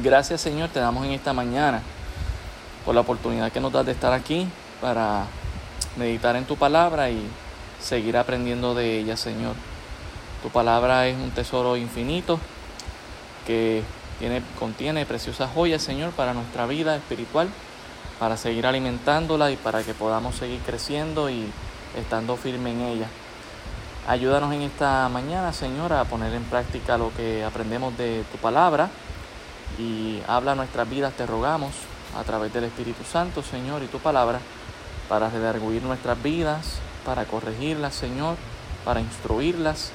Gracias Señor, te damos en esta mañana por la oportunidad que nos das de estar aquí para meditar en tu palabra y seguir aprendiendo de ella, Señor. Tu palabra es un tesoro infinito que tiene, contiene preciosas joyas, Señor, para nuestra vida espiritual, para seguir alimentándola y para que podamos seguir creciendo y estando firme en ella. Ayúdanos en esta mañana, Señor, a poner en práctica lo que aprendemos de tu palabra y habla nuestras vidas, te rogamos, a través del Espíritu Santo, Señor, y tu palabra, para redarguir nuestras vidas, para corregirlas, Señor, para instruirlas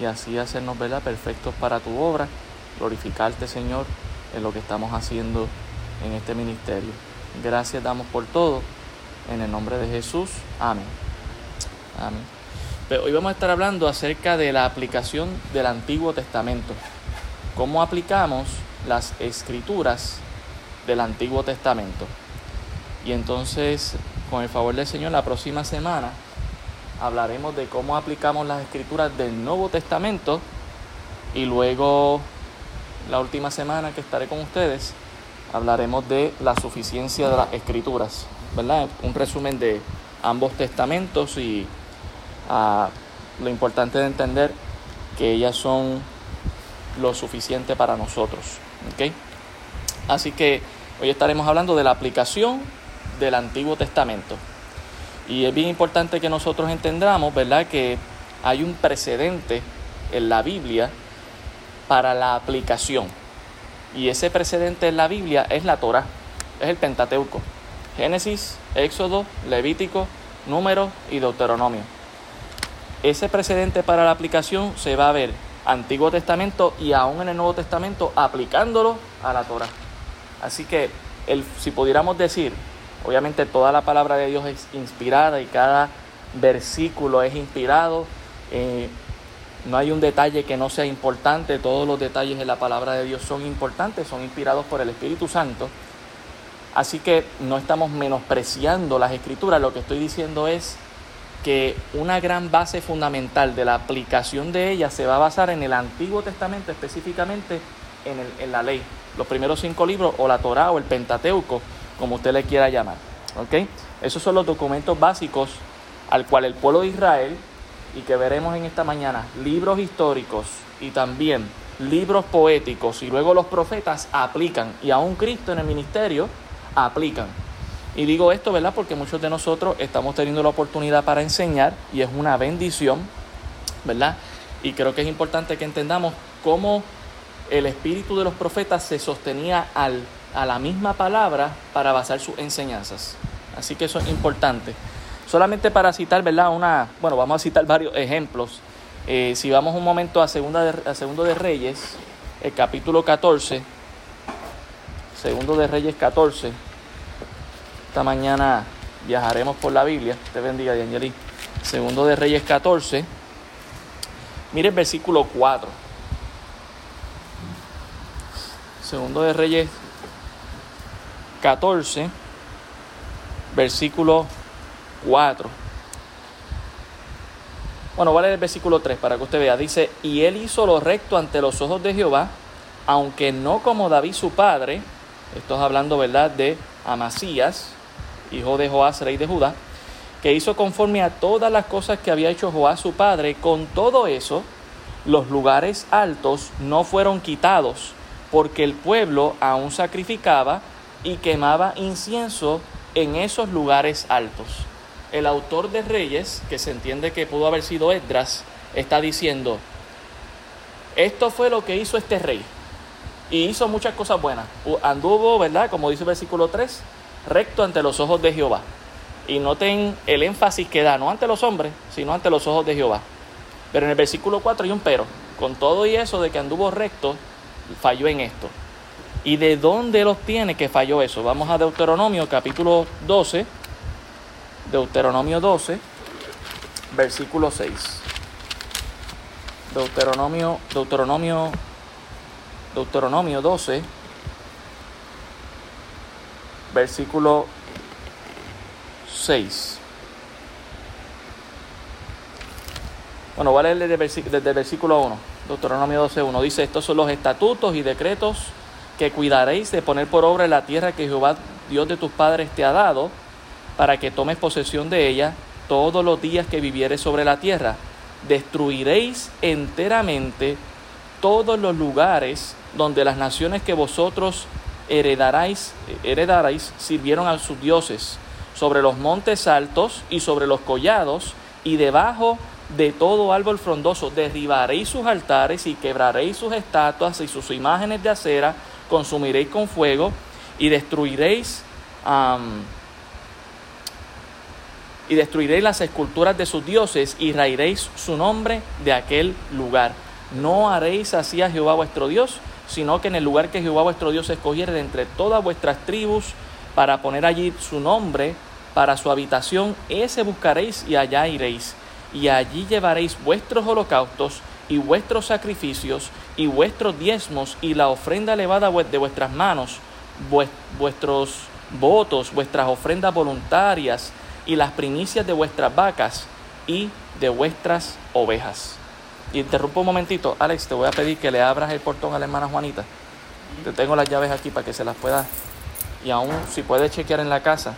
y así hacernos perfectos para tu obra, glorificarte, Señor, en lo que estamos haciendo en este ministerio. Gracias damos por todo. En el nombre de Jesús. Amén. Amén. Pero hoy vamos a estar hablando acerca de la aplicación del Antiguo Testamento. ¿Cómo aplicamos las escrituras del Antiguo Testamento? Y entonces, con el favor del Señor, la próxima semana hablaremos de cómo aplicamos las escrituras del Nuevo Testamento y luego la última semana que estaré con ustedes hablaremos de la suficiencia de las escrituras, ¿verdad? Un resumen de ambos testamentos y ah, lo importante de entender que ellas son lo suficiente para nosotros, ¿ok? Así que hoy estaremos hablando de la aplicación del Antiguo Testamento. Y es bien importante que nosotros entendamos, ¿verdad?, que hay un precedente en la Biblia para la aplicación. Y ese precedente en la Biblia es la Torah, es el Pentateuco. Génesis, Éxodo, Levítico, Número y Deuteronomio. Ese precedente para la aplicación se va a ver Antiguo Testamento y aún en el Nuevo Testamento aplicándolo a la Torah. Así que el, si pudiéramos decir Obviamente toda la palabra de Dios es inspirada y cada versículo es inspirado. Eh, no hay un detalle que no sea importante, todos los detalles de la palabra de Dios son importantes, son inspirados por el Espíritu Santo. Así que no estamos menospreciando las escrituras, lo que estoy diciendo es que una gran base fundamental de la aplicación de ellas se va a basar en el Antiguo Testamento, específicamente en, en la ley, los primeros cinco libros o la Torá o el Pentateuco, como usted le quiera llamar. ¿ok? Esos son los documentos básicos al cual el pueblo de Israel, y que veremos en esta mañana, libros históricos y también libros poéticos y luego los profetas aplican, y aún Cristo en el ministerio aplican. Y digo esto, ¿verdad? Porque muchos de nosotros estamos teniendo la oportunidad para enseñar y es una bendición, ¿verdad? Y creo que es importante que entendamos cómo el espíritu de los profetas se sostenía al a la misma palabra para basar sus enseñanzas. Así que eso es importante. Solamente para citar, ¿verdad? Una, bueno, vamos a citar varios ejemplos. Eh, si vamos un momento a, segunda de, a Segundo de Reyes, el capítulo 14, Segundo de Reyes 14, esta mañana viajaremos por la Biblia, te bendiga, Angeli. Segundo de Reyes 14, mire el versículo 4. Segundo de Reyes 14, versículo 4. Bueno, vale el versículo 3 para que usted vea. Dice, y él hizo lo recto ante los ojos de Jehová, aunque no como David su padre, esto es hablando, ¿verdad?, de Amasías, hijo de Joás, rey de Judá, que hizo conforme a todas las cosas que había hecho Joás su padre, con todo eso, los lugares altos no fueron quitados, porque el pueblo aún sacrificaba y quemaba incienso en esos lugares altos. El autor de Reyes, que se entiende que pudo haber sido Esdras, está diciendo, esto fue lo que hizo este rey. Y hizo muchas cosas buenas. Anduvo, ¿verdad? Como dice el versículo 3, recto ante los ojos de Jehová. Y noten el énfasis que da, no ante los hombres, sino ante los ojos de Jehová. Pero en el versículo 4 hay un pero. Con todo y eso de que anduvo recto, falló en esto. ¿Y de dónde los tiene que falló eso? Vamos a Deuteronomio capítulo 12, Deuteronomio 12, versículo 6. Deuteronomio, Deuteronomio, Deuteronomio 12, versículo 6. Bueno, voy a leer desde, el versículo 1. Deuteronomio 12, 1. Dice, estos son los estatutos y decretos que cuidaréis de poner por obra la tierra que Jehová Dios de tus padres te ha dado, para que tomes posesión de ella todos los días que vivieres sobre la tierra. Destruiréis enteramente todos los lugares donde las naciones que vosotros heredaréis, heredaréis sirvieron a sus dioses, sobre los montes altos y sobre los collados, y debajo de todo árbol frondoso. Derribaréis sus altares y quebraréis sus estatuas y sus imágenes de acera, consumiréis con fuego y destruiréis y destruiréis las esculturas de sus dioses y rairéis su nombre de aquel lugar. No haréis así a Jehová vuestro Dios, sino que en el lugar que Jehová vuestro Dios escogiere de entre todas vuestras tribus para poner allí su nombre para su habitación, ese buscaréis y allá iréis. Y allí llevaréis vuestros holocaustos y vuestros sacrificios y vuestros diezmos y la ofrenda elevada de vuestras manos, vuestros votos, vuestras ofrendas voluntarias y las primicias de vuestras vacas y de vuestras ovejas. Interrumpo un momentito, Alex, te voy a pedir que le abras el portón a la hermana Juanita. Te tengo las llaves aquí para que se las pueda. Y aún si puede chequear en la casa,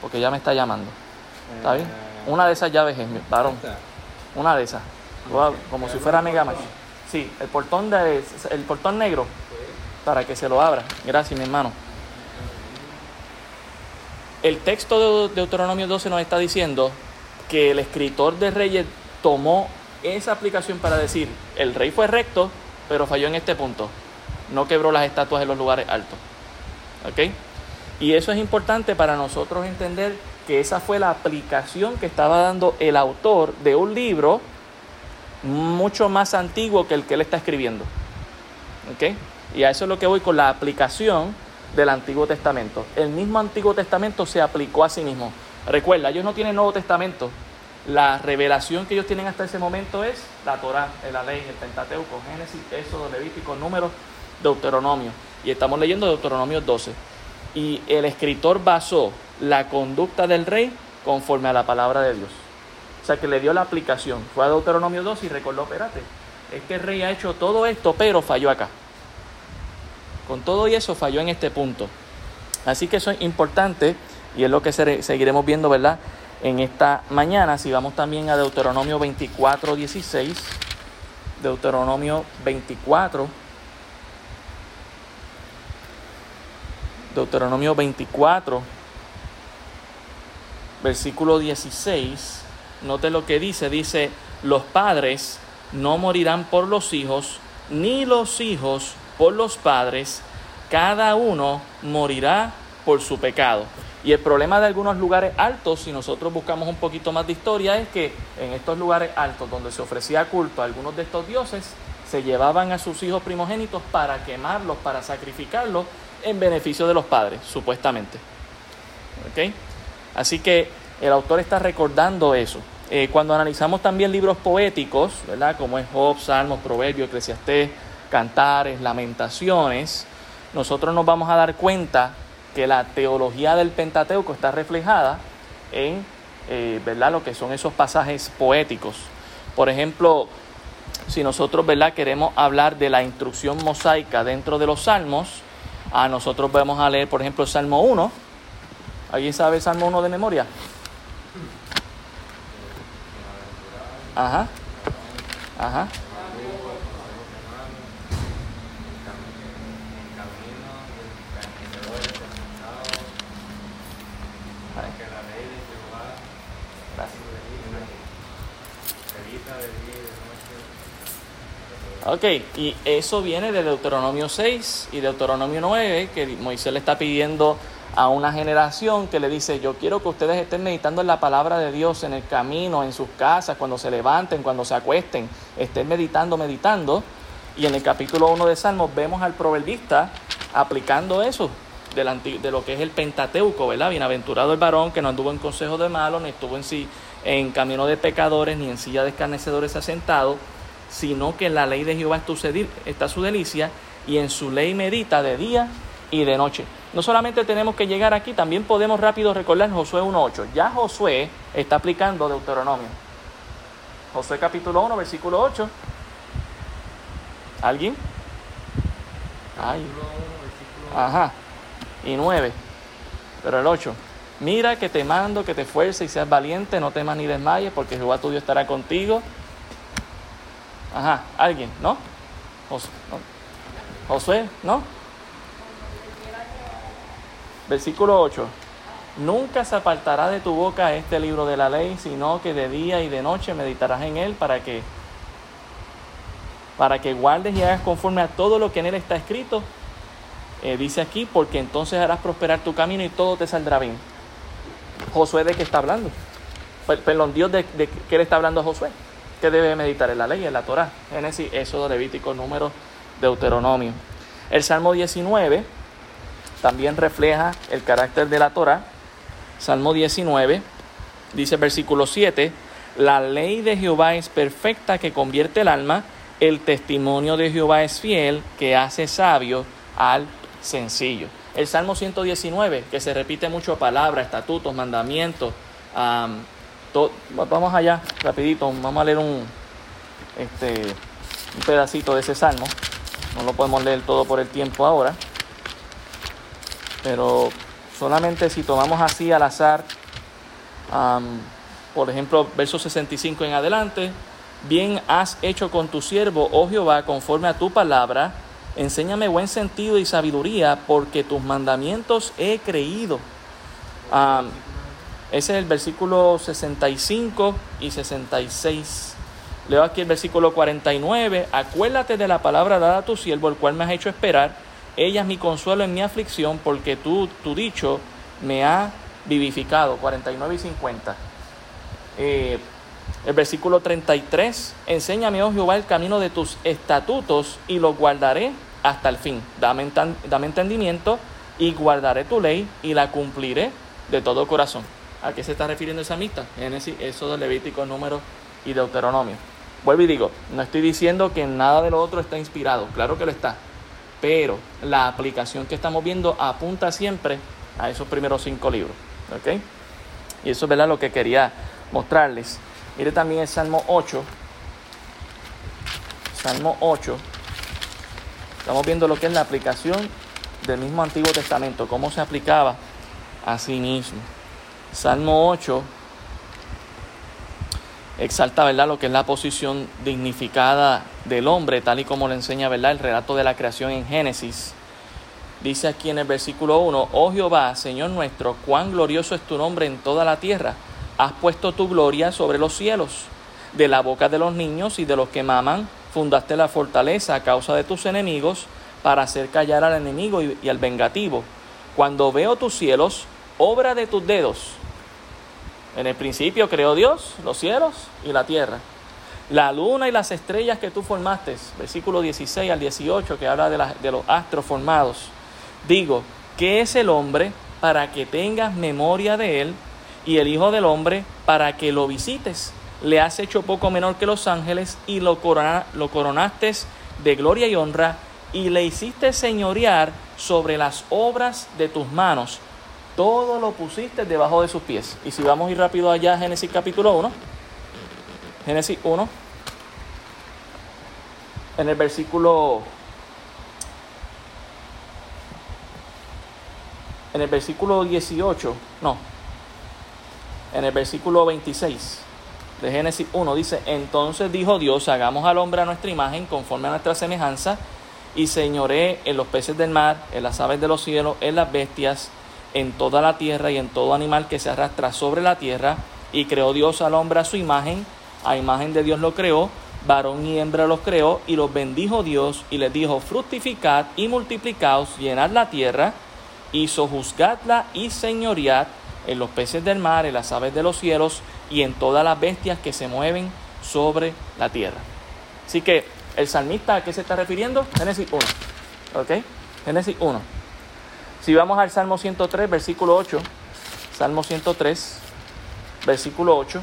porque ya me está llamando. ¿Está bien? Una de esas llaves es mi varón. Una de esas. Como si fuera Mega Sí, el portón, de, el portón negro para que se lo abra. Gracias, mi hermano. El texto de Deuteronomio 12 nos está diciendo que el escritor de Reyes tomó esa aplicación para decir, el rey fue recto, pero falló en este punto. No quebró las estatuas en los lugares altos. ¿Ok? Y eso es importante para nosotros entender que esa fue la aplicación que estaba dando el autor de un libro mucho más antiguo que el que él está escribiendo. ¿Ok? Y a eso es lo que voy con la aplicación del Antiguo Testamento. El mismo Antiguo Testamento se aplicó a sí mismo. Recuerda, ellos no tienen Nuevo Testamento. La revelación que ellos tienen hasta ese momento es la Torah, la ley, el Pentateuco, Génesis, Éxodo, Levítico, Números, Deuteronomio. Y estamos leyendo Deuteronomio 12. Y el escritor basó la conducta del rey conforme a la palabra de Dios. O sea que le dio la aplicación. Fue a Deuteronomio 12 y recordó, espérate, este rey ha hecho todo esto, pero falló acá. Con todo y eso falló en este punto. Así que eso es importante y es lo que seguiremos viendo, ¿verdad? En esta mañana, si vamos también a Deuteronomio 24, 16, Deuteronomio 24, Deuteronomio 24, versículo 16, note lo que dice, dice, los padres no morirán por los hijos, ni los hijos por los padres, cada uno morirá por su pecado. Y el problema de algunos lugares altos, si nosotros buscamos un poquito más de historia, es que en estos lugares altos donde se ofrecía culto a algunos de estos dioses, se llevaban a sus hijos primogénitos para quemarlos, para sacrificarlos en beneficio de los padres, supuestamente. ¿Okay? Así que el autor está recordando eso. Eh, cuando analizamos también libros poéticos, ¿verdad? como es Job, Salmos, Proverbios, Eclesiastés, Cantares, Lamentaciones, nosotros nos vamos a dar cuenta que la teología del Pentateuco está reflejada en eh, ¿verdad? lo que son esos pasajes poéticos. Por ejemplo, si nosotros ¿verdad? queremos hablar de la instrucción mosaica dentro de los salmos, a nosotros vamos a leer, por ejemplo, el Salmo 1. ¿Alguien sabe el Salmo 1 de memoria? Ajá. Ajá. Ok, y eso viene de Deuteronomio 6 y Deuteronomio 9, que Moisés le está pidiendo a una generación que le dice, yo quiero que ustedes estén meditando en la palabra de Dios en el camino, en sus casas, cuando se levanten, cuando se acuesten, estén meditando, meditando. Y en el capítulo 1 de Salmos vemos al proverbista aplicando eso de, lo que es el Pentateuco, ¿verdad? Bienaventurado el varón que no anduvo en consejo de malos, ni estuvo en, sí, en camino de pecadores, ni en silla de escarnecedores asentado, sino que en la ley de Jehová está su delicia y en su ley medita de día y de noche. No solamente tenemos que llegar aquí, también podemos rápido recordar Josué 1.8. Ya Josué está aplicando Deuteronomio. Josué capítulo 1, versículo 8. ¿Alguien? Ajá. Y 9. Pero el 8. Mira que te mando, que te esfuerces y seas valiente, no temas ni desmayes, porque Jehová tu Dios estará contigo. Ajá, alguien, ¿no? Josué, ¿no? Versículo 8. Nunca se apartará de tu boca este libro de la ley, sino que de día y de noche meditarás en él para que para que guardes y hagas conforme a todo lo que en él está escrito. Eh, dice aquí, porque entonces harás prosperar tu camino y todo te saldrá bien. Josué de qué está hablando? Perdón, Dios de, de qué le está hablando a Josué. ¿Qué debe meditar en la ley, en la Torah? Génesis, Éxodo, Levítico, Número, Deuteronomio. El Salmo 19 también refleja el carácter de la Torah. Salmo 19 dice versículo 7, la ley de Jehová es perfecta que convierte el alma, el testimonio de Jehová es fiel que hace sabio al sencillo. El Salmo 119, que se repite mucho palabras, estatutos, mandamientos. Vamos allá, rapidito, vamos a leer un, este, un pedacito de ese salmo. No lo podemos leer todo por el tiempo ahora. Pero solamente si tomamos así al azar, por ejemplo, verso 65 en adelante, bien has hecho con tu siervo, oh Jehová, conforme a tu palabra, enséñame buen sentido y sabiduría, porque tus mandamientos he creído. Ese es el versículo 65 y 66. Leo aquí el versículo 49. Acuérdate de la palabra dada a tu siervo, el cual me has hecho esperar ella es mi consuelo en mi aflicción, porque tú, tu dicho, me ha vivificado. 49 y 50. Eh, el versículo 33, enséñame, oh Jehová, el camino de tus estatutos y los guardaré hasta el fin. Dame, dame entendimiento y guardaré tu ley y la cumpliré de todo corazón. ¿A qué se está refiriendo esa amistad? Génesis, de Levítico, Número y Deuteronomio. Vuelvo y digo, no estoy diciendo que nada de lo otro está inspirado, claro que lo está, pero la aplicación que estamos viendo apunta siempre a esos primeros cinco libros. ¿ok? Y eso es lo que quería mostrarles. Mire también el Salmo 8. Salmo 8. Estamos viendo lo que es la aplicación del mismo Antiguo Testamento, cómo se aplicaba a sí mismo. Salmo 8 exalta ¿verdad? lo que es la posición dignificada del hombre, tal y como le enseña ¿verdad? el relato de la creación en Génesis. Dice aquí en el versículo 1, oh Jehová, Señor nuestro, cuán glorioso es tu nombre en toda la tierra. Has puesto tu gloria sobre los cielos. De la boca de los niños y de los que maman, fundaste la fortaleza a causa de tus enemigos, para hacer callar al enemigo y, y al vengativo. Cuando veo tus cielos, obra de tus dedos, en el principio creó Dios los cielos y la tierra. La luna y las estrellas que tú formaste, versículo 16 al 18 que habla de, de los astros formados. Digo, ¿qué es el hombre para que tengas memoria de él y el Hijo del Hombre para que lo visites? Le has hecho poco menor que los ángeles y lo, lo coronaste de gloria y honra y le hiciste señorear sobre las obras de tus manos todo lo pusiste debajo de sus pies. Y si vamos a ir rápido allá a Génesis capítulo 1, Génesis 1, en el versículo en el versículo 18, no, en el versículo 26 de Génesis 1 dice, entonces dijo Dios, hagamos al hombre a nuestra imagen, conforme a nuestra semejanza, y señoré en los peces del mar, en las aves de los cielos, en las bestias, en toda la tierra y en todo animal que se arrastra sobre la tierra. Y creó Dios al hombre a su imagen, a imagen de Dios lo creó, varón y hembra los creó, y los bendijo Dios y les dijo, fructificad y multiplicaos, llenad la tierra, y sojuzgadla y señoread en los peces del mar, en las aves de los cielos y en todas las bestias que se mueven sobre la tierra. Así que el salmista a qué se está refiriendo? Génesis 1. ¿Ok? Génesis 1. Si vamos al Salmo 103, versículo 8, Salmo 103, versículo 8.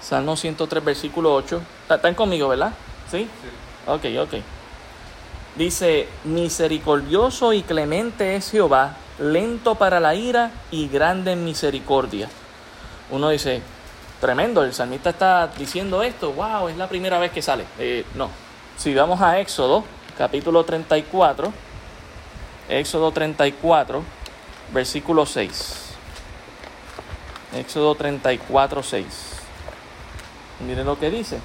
Salmo 103, versículo 8. ¿Están conmigo, verdad? ¿Sí? sí. Ok, ok. Dice, misericordioso y clemente es Jehová, lento para la ira y grande en misericordia. Uno dice, tremendo, el salmista está diciendo esto, wow, es la primera vez que sale. Eh, no, si vamos a Éxodo, capítulo 34, Éxodo 34, versículo 6. Éxodo 34, 6. Miren lo que dice.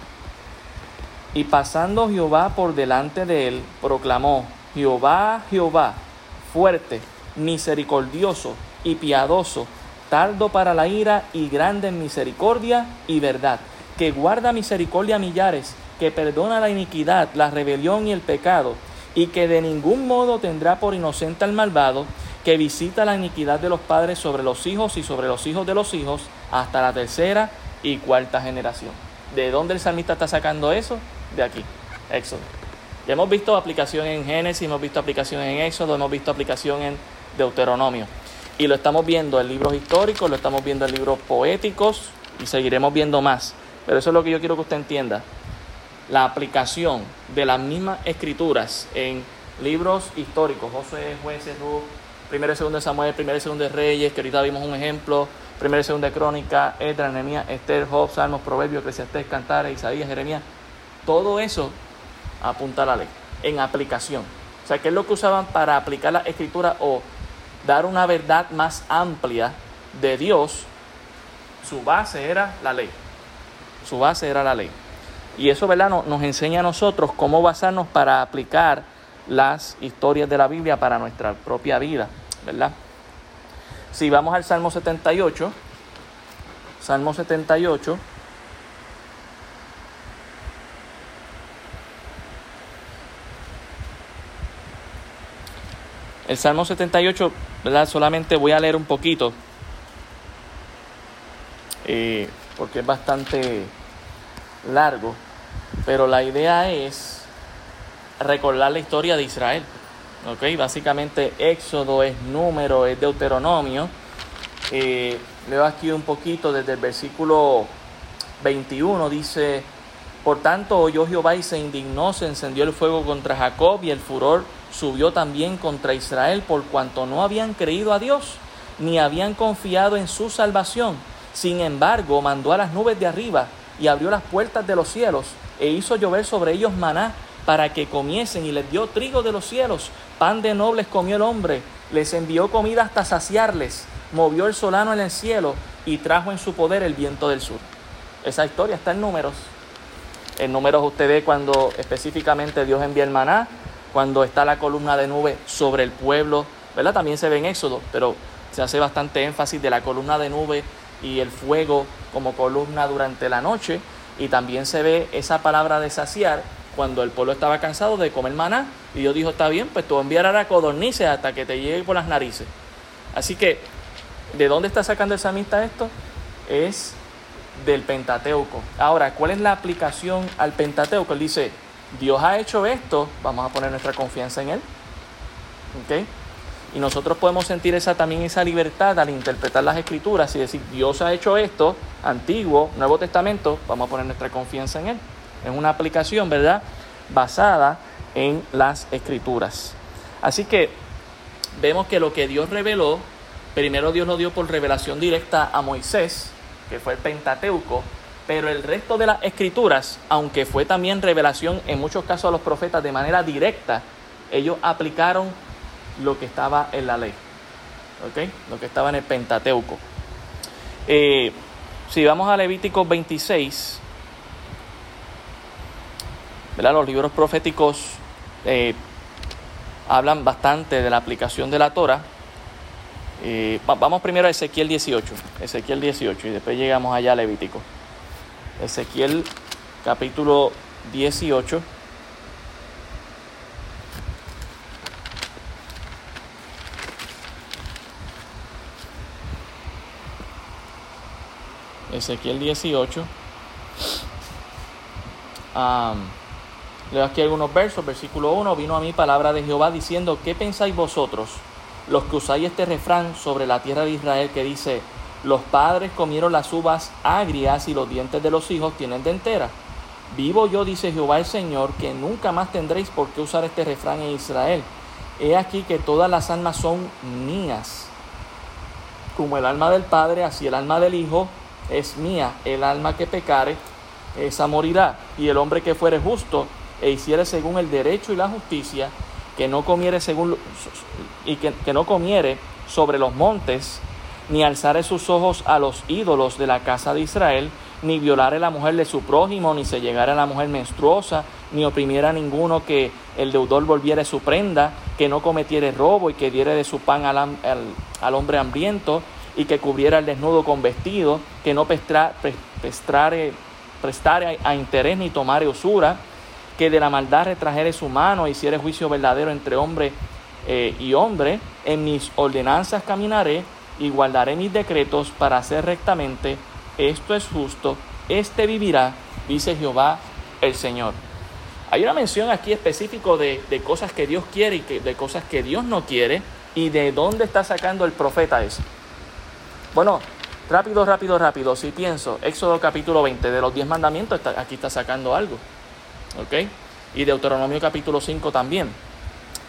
Y pasando Jehová por delante de él, proclamó, Jehová, Jehová, fuerte, misericordioso y piadoso, tardo para la ira y grande en misericordia y verdad, que guarda misericordia a millares, que perdona la iniquidad, la rebelión y el pecado, y que de ningún modo tendrá por inocente al malvado, que visita la iniquidad de los padres sobre los hijos y sobre los hijos de los hijos hasta la tercera y cuarta generación. ¿De dónde el salmista está sacando eso? De aquí, Éxodo. Ya hemos visto aplicación en Génesis, hemos visto aplicación en Éxodo, hemos visto aplicación en Deuteronomio. Y lo estamos viendo en libros históricos, lo estamos viendo en libros poéticos y seguiremos viendo más. Pero eso es lo que yo quiero que usted entienda. La aplicación de las mismas escrituras en libros históricos, José, Jueces, Ruth, primero y segundo Samuel, primero y segundo de Reyes, que ahorita vimos un ejemplo, primero y segundo de Crónica, Edra, Nehemías, Esther, Job, Salmos, Proverbios, Eclesiastés, Cantares, Isaías, Jeremías. Todo eso apunta a la ley, en aplicación. O sea, ¿qué es lo que usaban para aplicar la escritura o dar una verdad más amplia de Dios, su base era la ley. Su base era la ley. Y eso, ¿verdad? Nos, enseña a nosotros cómo basarnos para aplicar las historias de la Biblia para nuestra propia vida, ¿verdad? Si vamos al Salmo 78, Salmo 78, El Salmo 78, ¿verdad? Solamente voy a leer un poquito, eh, porque es bastante largo, pero la idea es recordar la historia de Israel. ¿ok? Básicamente Éxodo es número, es Deuteronomio. Eh, leo aquí un poquito desde el versículo 21, dice, por tanto oyó Jehová y se indignó, se encendió el fuego contra Jacob y el furor subió también contra Israel por cuanto no habían creído a Dios, ni habían confiado en su salvación. Sin embargo, mandó a las nubes de arriba y abrió las puertas de los cielos e hizo llover sobre ellos maná para que comiesen y les dio trigo de los cielos, pan de nobles comió el hombre, les envió comida hasta saciarles, movió el solano en el cielo y trajo en su poder el viento del sur. Esa historia está en números. En números usted ve cuando específicamente Dios envía el maná, cuando está la columna de nube sobre el pueblo, ¿verdad? También se ve en Éxodo, pero se hace bastante énfasis de la columna de nube y el fuego como columna durante la noche. Y también se ve esa palabra de saciar cuando el pueblo estaba cansado de comer maná. Y Dios dijo, está bien, pues tú enviarás codornices hasta que te llegue por las narices. Así que, ¿de dónde está sacando el samista esto? Es del Pentateuco. Ahora, ¿cuál es la aplicación al Pentateuco? Él dice, Dios ha hecho esto, vamos a poner nuestra confianza en Él. ¿Okay? Y nosotros podemos sentir esa, también esa libertad al interpretar las escrituras y decir, Dios ha hecho esto, antiguo, Nuevo Testamento, vamos a poner nuestra confianza en Él. Es una aplicación, ¿verdad? Basada en las escrituras. Así que vemos que lo que Dios reveló, primero Dios lo dio por revelación directa a Moisés, que fue el Pentateuco, pero el resto de las escrituras, aunque fue también revelación en muchos casos a los profetas de manera directa, ellos aplicaron lo que estaba en la ley, ¿ok? Lo que estaba en el Pentateuco. Eh, si vamos a Levítico 26, ¿verdad? los libros proféticos eh, hablan bastante de la aplicación de la Torah. Eh, vamos primero a Ezequiel 18, Ezequiel 18 y después llegamos allá a Levítico. Ezequiel capítulo 18. Ezequiel 18. leo aquí algunos versos. Versículo 1. Vino a mí palabra de Jehová diciendo, ¿qué pensáis vosotros, los que usáis este refrán sobre la tierra de Israel que dice, los padres comieron las uvas agrias y los dientes de los hijos tienen dentera. Vivo yo, dice Jehová el Señor, que nunca más tendréis por qué usar este refrán en Israel. He aquí que todas las almas son mías. Como el alma del Padre, así el alma del Hijo es mía. El alma que pecare, esa morirá. Y el hombre que fuere justo, e hiciere según el derecho y la justicia, que no comiere según y que, que no comiere sobre los montes, ni alzare sus ojos a los ídolos de la casa de Israel, ni violare la mujer de su prójimo, ni se llegara a la mujer menstruosa, ni oprimiera a ninguno que el deudor volviere su prenda, que no cometiere robo y que diere de su pan al, al, hombre hambriento, y que cubriera el desnudo con vestido, que no prestare a, interés ni tomare usura, que de la maldad retrajere su mano, y hiciere juicio verdadero entre hombre eh, y hombre, en mis ordenanzas caminaré y guardaré mis decretos para hacer rectamente, esto es justo, este vivirá, dice Jehová el Señor. Hay una mención aquí específico de, cosas que Dios quiere y que, de cosas que Dios no quiere y de dónde está sacando el profeta eso. Bueno, rápido, rápido, rápido, si pienso, Éxodo capítulo 20, de los 10 mandamientos, aquí está sacando algo. ¿Ok? Y Deuteronomio capítulo 5 también.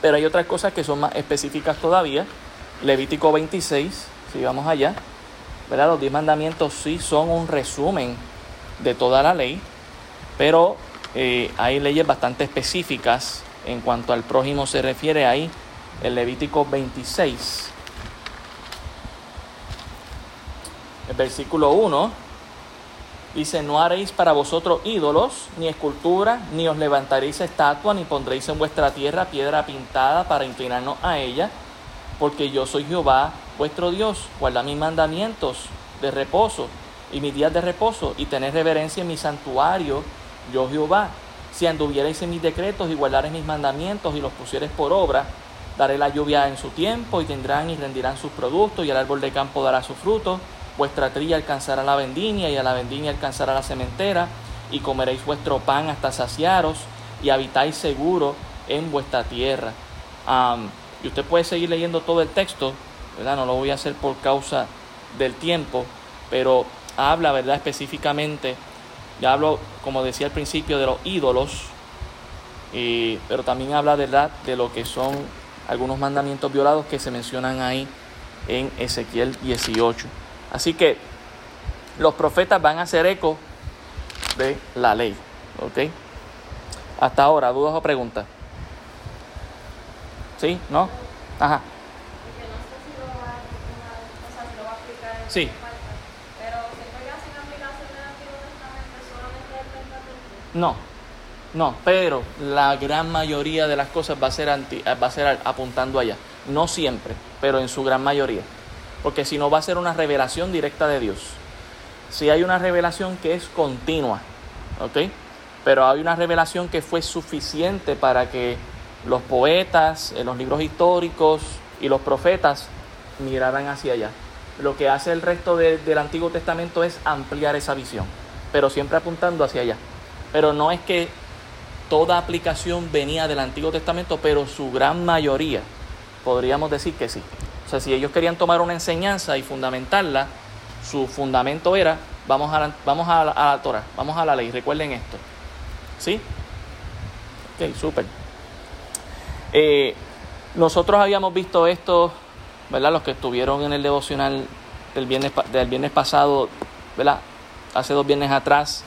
Pero hay otras cosas que son más específicas todavía. Levítico 26, si vamos allá. ¿verdad? Los 10 mandamientos sí son un resumen de toda la ley, pero eh, hay leyes bastante específicas en cuanto al prójimo se refiere ahí, el Levítico 26. El versículo 1 dice, no haréis para vosotros ídolos, ni escultura, ni os levantaréis estatua, ni pondréis en vuestra tierra piedra pintada para inclinarnos a ella, porque yo soy Jehová vuestro Dios, guarda mis mandamientos de reposo y mis días de reposo, y tener reverencia en mi santuario, yo Jehová. Si anduvierais en mis decretos y guardaréis mis mandamientos y los pusiereis por obra, daré la lluvia en su tiempo y tendrán y rendirán sus productos y el árbol de campo dará su fruto. Vuestra trilla alcanzará la vendimia y a la vendimia alcanzará la cementera y comeréis vuestro pan hasta saciaros y habitáis seguro en vuestra tierra. y usted puede seguir leyendo todo el texto, ¿verdad? No lo voy a hacer por causa del tiempo, pero habla, ¿verdad? Específicamente ya hablo, como decía al principio, de los ídolos, pero también habla ¿verdad? de lo que son algunos mandamientos violados que se mencionan ahí en Ezequiel 18. Así que los profetas van a hacer eco de la ley. ¿Ok? Hasta ahora, ¿dudas o preguntas? ¿Sí? ¿No? Ajá. Sí. No, no, pero la gran mayoría de las cosas va a ser, va a ser apuntando allá. No siempre, pero en su gran mayoría. Porque si no va a ser una revelación directa de Dios. Si hay una revelación que es continua, ¿ok? Pero hay una revelación que fue suficiente para que los poetas, los libros históricos y los profetas miraran hacia allá. Lo que hace el resto del Antiguo Testamento es ampliar esa visión, pero siempre apuntando hacia allá. Pero no es que toda aplicación venía del Antiguo Testamento, pero su gran mayoría, podríamos decir que sí. Sea, si ellos querían tomar una enseñanza y fundamentarla, su fundamento era, vamos a la, vamos a la, Torah, vamos a la ley, recuerden esto. ¿Sí? Ok, súper. Eh, nosotros habíamos visto esto, ¿verdad? Los que estuvieron en el devocional del viernes, del viernes pasado, ¿verdad? Hace dos viernes atrás,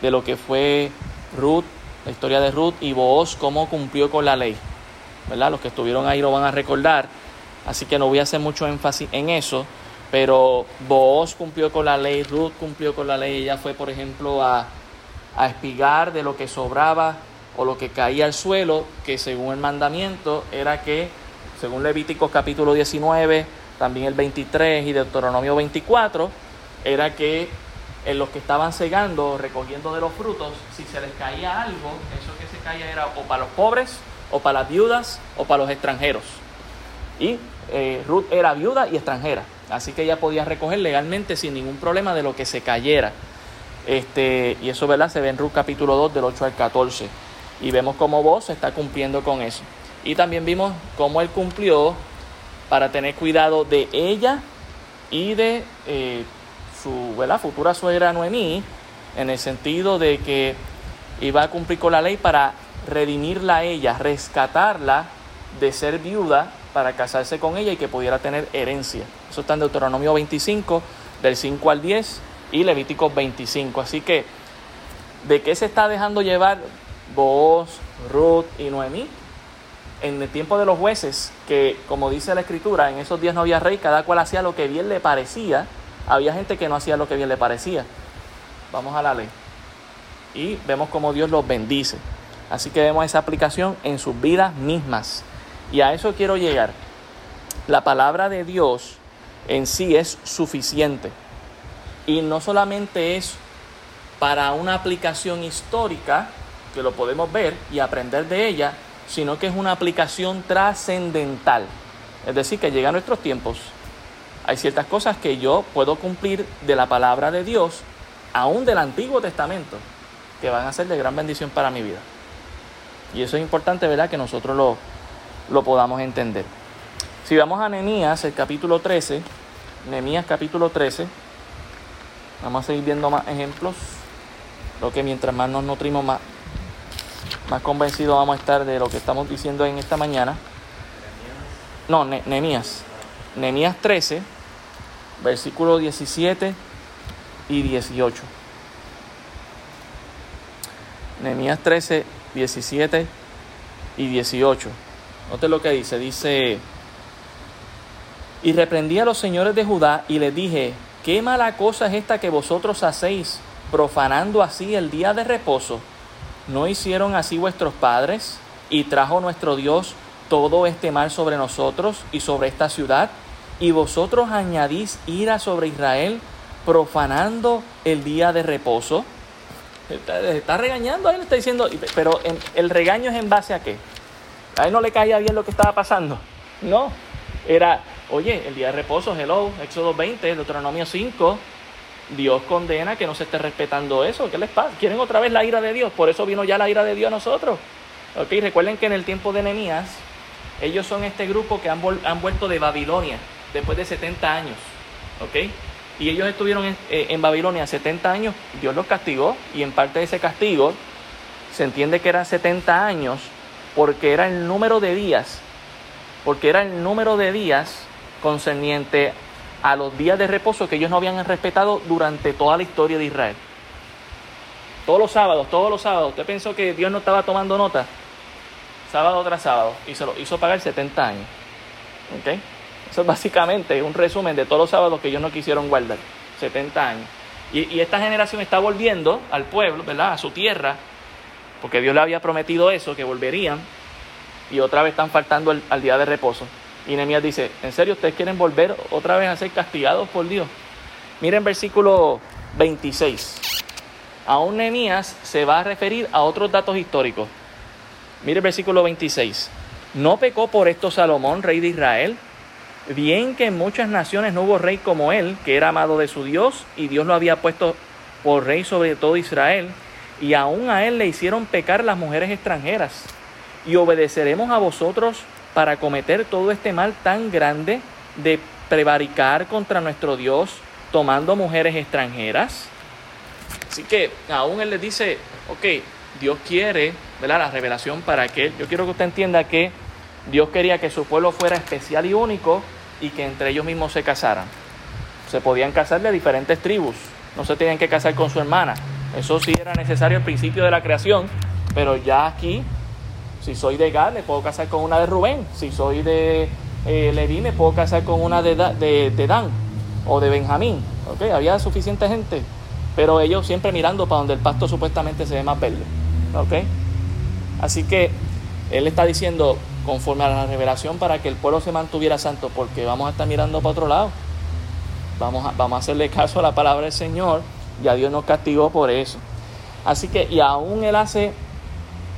de lo que fue Ruth, la historia de Ruth y Booz, cómo cumplió con la ley. ¿verdad? Los que estuvieron ahí lo van a recordar, así que no voy a hacer mucho énfasis en eso, pero Booz cumplió con la ley, Ruth cumplió con la ley, ella fue, por ejemplo, a, a espigar de lo que sobraba o lo que caía al suelo, que según el mandamiento era que, según Levíticos capítulo 19, también el 23 y Deuteronomio 24, era que en los que estaban cegando, recogiendo de los frutos, si se les caía algo, eso que se caía era o para los pobres, o para las viudas, o para los extranjeros. Y eh, Ruth era viuda y extranjera, así que ella podía recoger legalmente sin ningún problema de lo que se cayera. Este, y eso ¿verdad? se ve en Ruth capítulo 2 del 8 al 14. Y vemos cómo vos está cumpliendo con eso. Y también vimos cómo él cumplió para tener cuidado de ella y de eh, su futura suegra Noemí, en el sentido de que iba a cumplir con la ley para redimirla a ella, rescatarla de ser viuda para casarse con ella y que pudiera tener herencia. Eso está en Deuteronomio 25, del 5 al 10 y Levítico 25. Así que, ¿de qué se está dejando llevar Boaz, Ruth y Noemí. En el tiempo de los jueces, que como dice la escritura, en esos días no había rey, cada cual hacía lo que bien le parecía. Había gente que no hacía lo que bien le parecía. Vamos a la ley. Y vemos cómo Dios los bendice. Así que vemos esa aplicación en sus vidas mismas. Y a eso quiero llegar. La palabra de Dios en sí es suficiente. Y no solamente es para una aplicación histórica, que lo podemos ver y aprender de ella, sino que es una aplicación trascendental. Es decir, que llega a nuestros tiempos. Hay ciertas cosas que yo puedo cumplir de la palabra de Dios, aún del Antiguo Testamento, que van a ser de gran bendición para mi vida. Y eso es importante, ¿verdad? Que nosotros lo, lo podamos entender. Si vamos a Nehemías, el capítulo 13, Nehemías capítulo 13, vamos a seguir viendo más ejemplos. Lo que mientras más nos nutrimos, más, más convencidos vamos a estar de lo que estamos diciendo en esta mañana. No, Nehemías. Nehemías 13, versículos 17 y 18. Nehemías 13, 17 y 18. Note lo que dice. Dice, y reprendí a los señores de Judá y les dije, ¿qué mala cosa es esta que vosotros hacéis, profanando así el día de reposo? ¿No hicieron así vuestros padres? Y trajo nuestro Dios todo este mal sobre nosotros y sobre esta ciudad. Y vosotros añadís ira sobre Israel, profanando el día de reposo. Está, regañando, ahí le está diciendo, pero el regaño es en base a qué? A él no le caía bien lo que estaba pasando. No, era, oye, el día de reposo, hello, Éxodo 20, Deuteronomio 5, Dios condena que no se esté respetando eso. ¿Qué les pasa? Quieren otra vez la ira de Dios, por eso vino ya la ira de Dios a nosotros. Ok, recuerden que en el tiempo de Nehemías, ellos son este grupo que han, han vuelto de Babilonia después de 70 años. Ok, y ellos estuvieron en, eh, en, Babilonia 70 años, Dios los castigó y en parte de ese castigo se entiende que eran 70 años porque era el número de días porque era el número de días concerniente a los días de reposo que ellos no habían respetado durante toda la historia de Israel. Todos los sábados, todos los sábados. ¿Usted pensó que Dios no estaba tomando nota? Sábado tras sábado. Y se lo hizo pagar 70 años. ¿Ok? Eso es básicamente un resumen de todos los sábados que ellos no quisieron guardar. 70 años. Y, y esta generación está volviendo al pueblo, ¿verdad? A su tierra. Porque Dios le había prometido eso, que volverían y otra vez están faltando al día de reposo. Y Nehemías dice, ¿en serio ustedes quieren volver otra vez a ser castigados por Dios? Miren versículo 26. Aún Nehemías se va a referir a otros datos históricos. Miren versículo 26. ¿No pecó por esto Salomón, rey de Israel? Bien que en muchas naciones no hubo rey como él, que era amado de su Dios, y Dios lo había puesto por rey sobre todo Israel, y aún a él le hicieron pecar las mujeres extranjeras y obedeceremos a vosotros para cometer todo este mal tan grande de prevaricar contra nuestro Dios tomando mujeres extranjeras. Así que aún él les dice, ok, Dios quiere, ¿verdad? La revelación para que, yo quiero que usted entienda que Dios quería que su pueblo fuera especial y único y que entre ellos mismos se casaran. Se podían casar de diferentes tribus, no se tenían que casar con su hermana. Eso sí era necesario al principio de la creación, pero ya aquí si soy de Gad, me puedo casar con una de Rubén. Si soy de eh, Leví, me puedo casar con una de, de, Dan o de Benjamín. ¿okay? Había suficiente gente, pero ellos siempre mirando para donde el pasto supuestamente se ve más verde. ¿okay? Así que él está diciendo, conforme a la revelación, para que el pueblo se mantuviera santo, porque vamos a estar mirando para otro lado. Vamos a, vamos a hacerle caso a la palabra del Señor. Ya Dios nos castigó por eso. Así que, y aún Él hace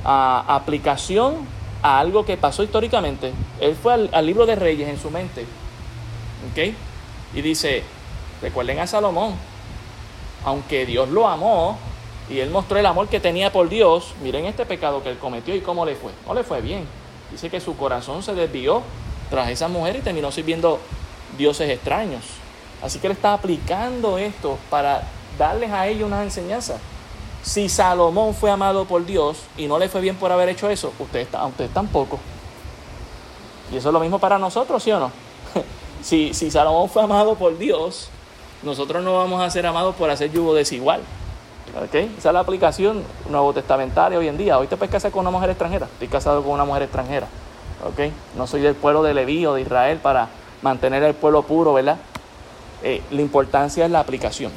aplicación a algo que pasó históricamente. Él fue al, libro de Reyes en su mente. ¿Ok? Y dice, recuerden a Salomón, aunque Dios lo amó y él mostró el amor que tenía por Dios, miren este pecado que él cometió y cómo le fue. No le fue bien. Dice que su corazón se desvió tras esa mujer y terminó sirviendo dioses extraños. Así que él está aplicando esto para darles a ellos una enseñanza. Si Salomón fue amado por Dios y no le fue bien por haber hecho eso, usted, usted tampoco. Y eso es lo mismo para nosotros, ¿sí o no? si, si Salomón fue amado por Dios, nosotros no vamos a ser amados por hacer yugo desigual. ¿Okay? Esa es la aplicación nuevo testamentaria hoy en día. Hoy te puedes casar con una mujer extranjera. Estoy casado con una mujer extranjera. ¿Okay? No soy del pueblo de Leví o de Israel para mantener el pueblo puro, ¿verdad? Eh, la importancia es la aplicación.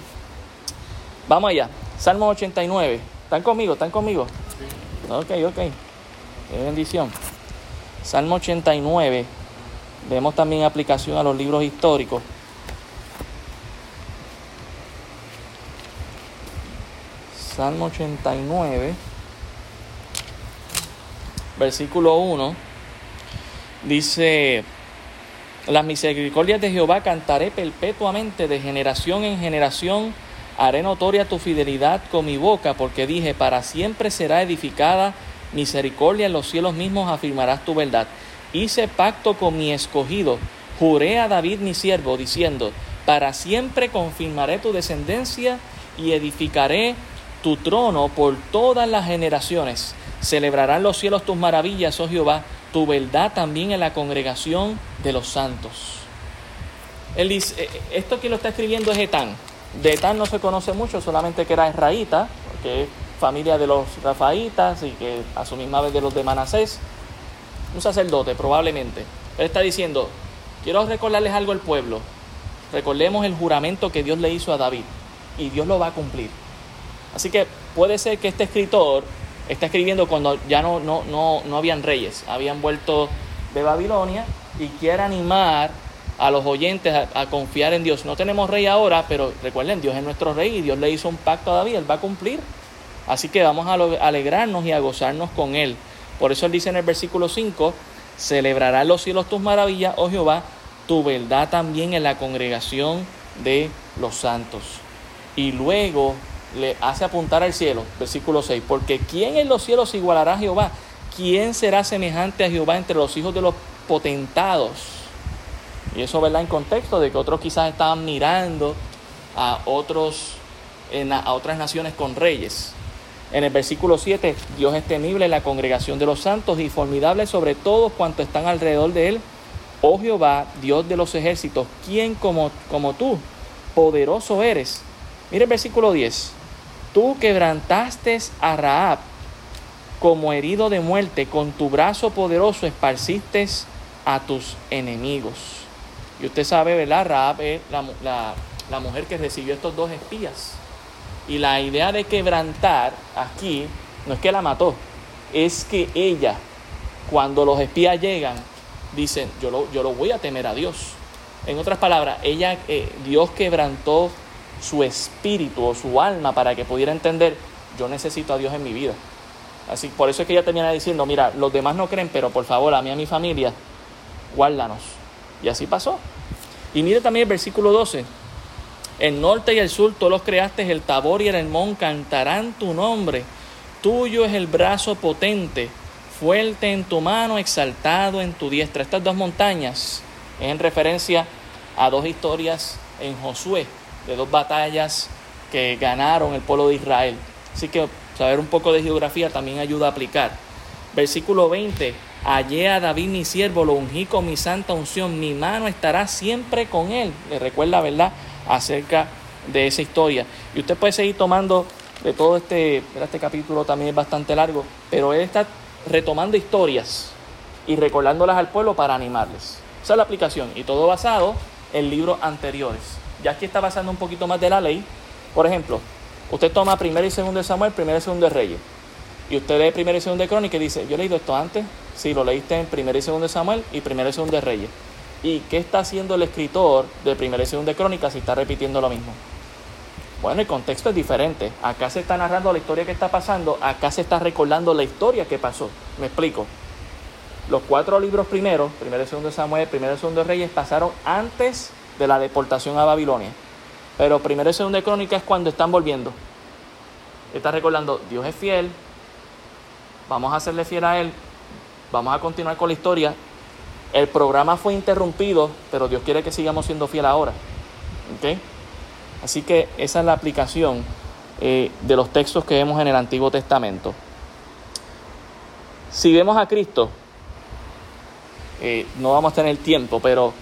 Vamos allá. Salmo 89. ¿Están conmigo? ¿Están conmigo? Sí. Ok, ok. Qué bendición. Salmo 89. Vemos también aplicación a los libros históricos. Salmo 89, versículo 1, dice, las misericordias de Jehová cantaré perpetuamente de generación en generación, haré notoria tu fidelidad con mi boca, porque dije, para siempre será edificada misericordia en los cielos mismos, afirmarás tu verdad. Hice pacto con mi escogido, juré a David mi siervo, diciendo, para siempre confirmaré tu descendencia y edificaré tu trono por todas las generaciones. Celebrarán los cielos tus maravillas, oh Jehová, tu verdad también en la congregación de los santos. Eh, eh, esto que lo está escribiendo es Etán. De Etán no se conoce mucho, solamente que era israelita, que es familia de los rafaítas y que a su misma vez de los de Manasés, un sacerdote probablemente. Él está diciendo, quiero recordarles algo al pueblo. Recordemos el juramento que Dios le hizo a David y Dios lo va a cumplir. Así que puede ser que este escritor está escribiendo cuando ya no, no, no, no habían reyes, habían vuelto de Babilonia y quiere animar a los oyentes a, confiar en Dios. No tenemos rey ahora, pero recuerden, Dios es nuestro rey y Dios le hizo un pacto a David, él va a cumplir. Así que vamos a alegrarnos y a gozarnos con él. Por eso él dice en el versículo 5, celebrarán los cielos tus maravillas, oh Jehová, tu verdad también en la congregación de los santos. Y luego le hace apuntar al cielo, versículo 6, porque ¿quién en los cielos igualará a Jehová? ¿Quién será semejante a Jehová entre los hijos de los potentados? Y eso, ¿verdad? En contexto de que otros quizás estaban mirando a otros, a otras naciones con reyes. En el versículo 7, Dios es temible en la congregación de los santos y formidable sobre todos cuantos están alrededor de él. Oh Jehová, Dios de los ejércitos, ¿quién como, como tú? Poderoso eres. Mire el versículo 10. Tú quebrantaste a Raab como herido de muerte, con tu brazo poderoso esparciste a tus enemigos. Y usted sabe, ¿verdad? Raab es la, la mujer que recibió estos dos espías. Y la idea de quebrantar aquí no es que la mató, es que ella, cuando los espías llegan, dicen, yo lo, yo lo voy a temer a Dios. En otras palabras, ella, eh, Dios quebrantó su espíritu o su alma para que pudiera entender, yo necesito a Dios en mi vida. Así, por eso es que ella termina diciendo, mira, los demás no creen, pero por favor, a mí y a mi familia, guárdanos. Y así pasó. Y mire también el versículo 12. El norte y el sur todos los creaste, el Tabor y el Hermón cantarán tu nombre. Tuyo es el brazo potente, fuerte en tu mano, exaltado en tu diestra. Estas dos montañas es en referencia a dos historias en Josué de dos batallas que ganaron el pueblo de Israel. Así que saber un poco de geografía también ayuda a aplicar. Versículo 20. Hallé a David mi siervo, lo ungí con mi santa unción, mi mano estará siempre con él. Le recuerda, ¿verdad?, acerca de esa historia. Y usted puede seguir tomando de todo este, este capítulo también es bastante largo, pero él está retomando historias y recordándolas al pueblo para animarles. Esa es la aplicación y todo basado en libros anteriores. Ya aquí está pasando un poquito más de la ley. Por ejemplo, usted toma primero y segundo de Samuel, primero y segundo de Reyes. Y usted lee primero y segundo de Crónica y dice, yo he leído esto antes. Sí, lo leíste en primero y segundo de Samuel y primero y segundo de Reyes. ¿Y qué está haciendo el escritor de primero y segundo de Crónica si está repitiendo lo mismo? Bueno, el contexto es diferente. Acá se está narrando la historia que está pasando, acá se está recordando la historia que pasó. Me explico. Los cuatro libros primeros, primero y segundo de Samuel, primero y segundo de Reyes, pasaron antes de la deportación a Babilonia. Pero primero y segundo de Crónica es cuando están volviendo. Está recordando, Dios es fiel, vamos a hacerle fiel a Él, vamos a continuar con la historia. El programa fue interrumpido, pero Dios quiere que sigamos siendo fiel ahora. Así que esa es la aplicación eh, de los textos que vemos en el Antiguo Testamento. Si vemos a Cristo, eh, no vamos a tener tiempo, pero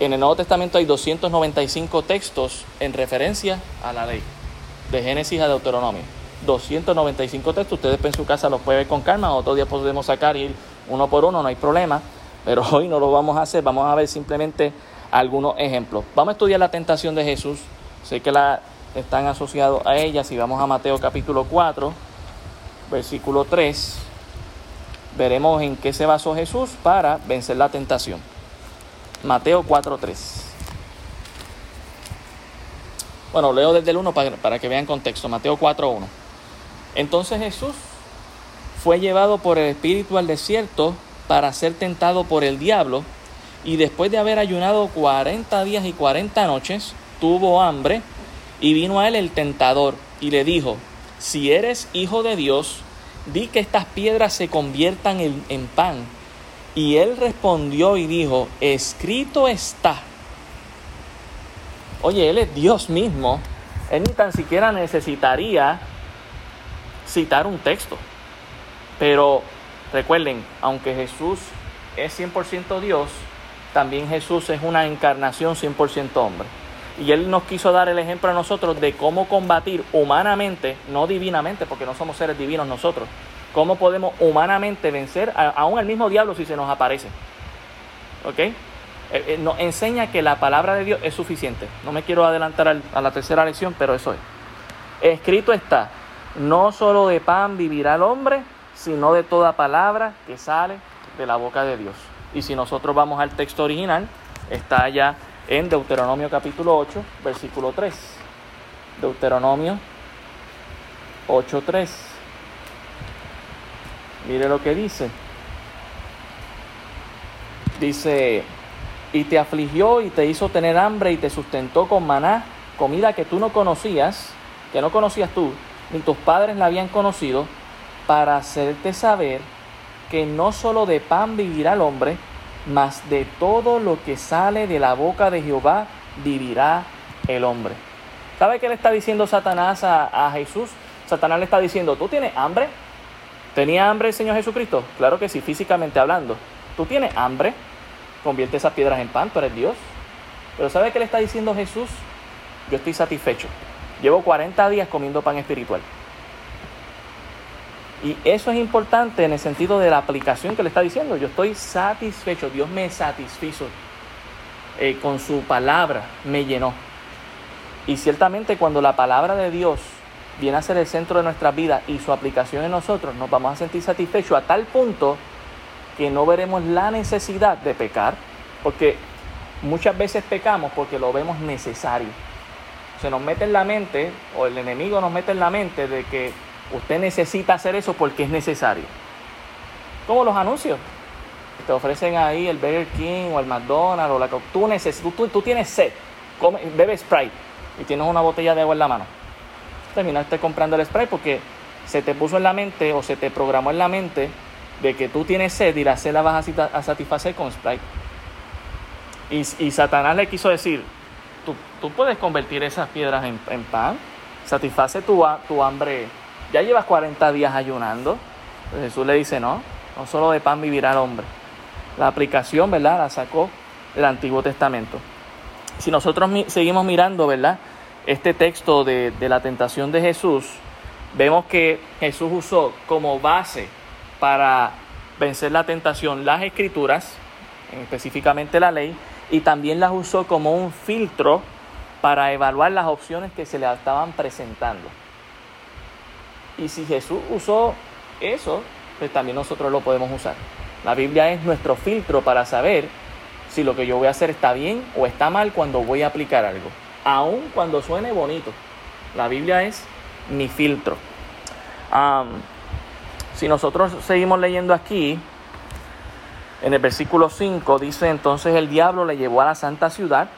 en el Nuevo Testamento hay 295 textos en referencia a la ley. de Génesis a Deuteronomio. 295 textos, ustedes en su casa los pueden ver con calma, otro día podemos sacar y ir uno por uno, no hay problema, pero hoy no lo vamos a hacer, vamos a ver simplemente algunos ejemplos. Vamos a estudiar la tentación de Jesús, sé que la, están asociados a ella, si vamos a Mateo capítulo 4, versículo 3, veremos en qué se basó Jesús para vencer la tentación. Mateo 4, 3. Bueno, leo desde el 1 para, para que vean contexto. Mateo 4, 1. Entonces Jesús fue llevado por el Espíritu al desierto para ser tentado por el diablo y después de haber ayunado 40 días y 40 noches, tuvo hambre y vino a él el tentador y le dijo, si eres hijo de Dios, di que estas piedras se conviertan en, en pan. Y él respondió y dijo, escrito está. Oye, él es Dios mismo. Él ni tan siquiera necesitaría citar un texto. Pero recuerden, aunque Jesús es 100% Dios, también Jesús es una encarnación 100% hombre. Y Él nos quiso dar el ejemplo a nosotros de cómo combatir humanamente, no divinamente, porque no somos seres divinos nosotros, cómo podemos humanamente vencer aún el mismo diablo si se nos aparece. ¿Ok? Eh, eh, nos enseña que la palabra de Dios es suficiente. No me quiero adelantar a la tercera lección, pero eso es. Escrito está, no solo de pan vivirá el hombre, sino de toda palabra que sale de la boca de Dios. Y si nosotros vamos al texto original, está allá en Deuteronomio capítulo 8, versículo 3. Deuteronomio 8.3. Mire lo que dice. Dice, y te afligió y te hizo tener hambre y te sustentó con maná, comida que tú no conocías, que no conocías tú, ni tus padres la habían conocido, para hacerte saber que no solo de pan vivirá el hombre, mas de todo lo que sale de la boca de Jehová vivirá el hombre. ¿Sabe qué le está diciendo Satanás a, Jesús? Satanás le está diciendo, ¿tú tienes hambre? ¿Tenía hambre el Señor Jesucristo? Claro que sí, físicamente hablando. ¿Tú tienes hambre? Convierte esas piedras en pan, tú eres Dios. Pero ¿sabe qué le está diciendo Jesús? Yo estoy satisfecho. Llevo 40 días comiendo pan espiritual. Y eso es importante en el sentido de la aplicación que le está diciendo. Yo estoy satisfecho, Dios me satisfizo eh, con su palabra, me llenó. Y ciertamente cuando la palabra de Dios viene a ser el centro de nuestra vida y su aplicación en nosotros, nos vamos a sentir satisfechos a tal punto que no veremos la necesidad de pecar, porque muchas veces pecamos porque lo vemos necesario. Se nos mete en la mente, o el enemigo nos mete en la mente de que Usted necesita hacer eso porque es necesario. Como los anuncios. Te ofrecen ahí el Burger King o el McDonald's o la que tú, necesitas, tú, tienes sed, come, bebe Sprite y tienes una botella de agua en la mano. Terminaste comprando el Sprite porque se te puso en la mente o se te programó en la mente de que tú tienes sed y la sed la vas a, satisfacer con Sprite. Y, Satanás le quiso decir, tú, puedes convertir esas piedras en, pan, satisface tu, tu hambre ya llevas 40 días ayunando. Pues Jesús le dice, no, no solo de pan vivirá el hombre. La aplicación, ¿verdad? La sacó del Antiguo Testamento. Si nosotros seguimos mirando, ¿verdad? Este texto de, de la tentación de Jesús, vemos que Jesús usó como base para vencer la tentación las escrituras, específicamente la ley, y también las usó como un filtro para evaluar las opciones que se le estaban presentando. Y si Jesús usó eso, pues también nosotros lo podemos usar. La Biblia es nuestro filtro para saber si lo que yo voy a hacer está bien o está mal cuando voy a aplicar algo. Aun cuando suene bonito. La Biblia es mi filtro. si nosotros seguimos leyendo aquí, en el versículo 5 dice entonces el diablo le llevó a la santa ciudad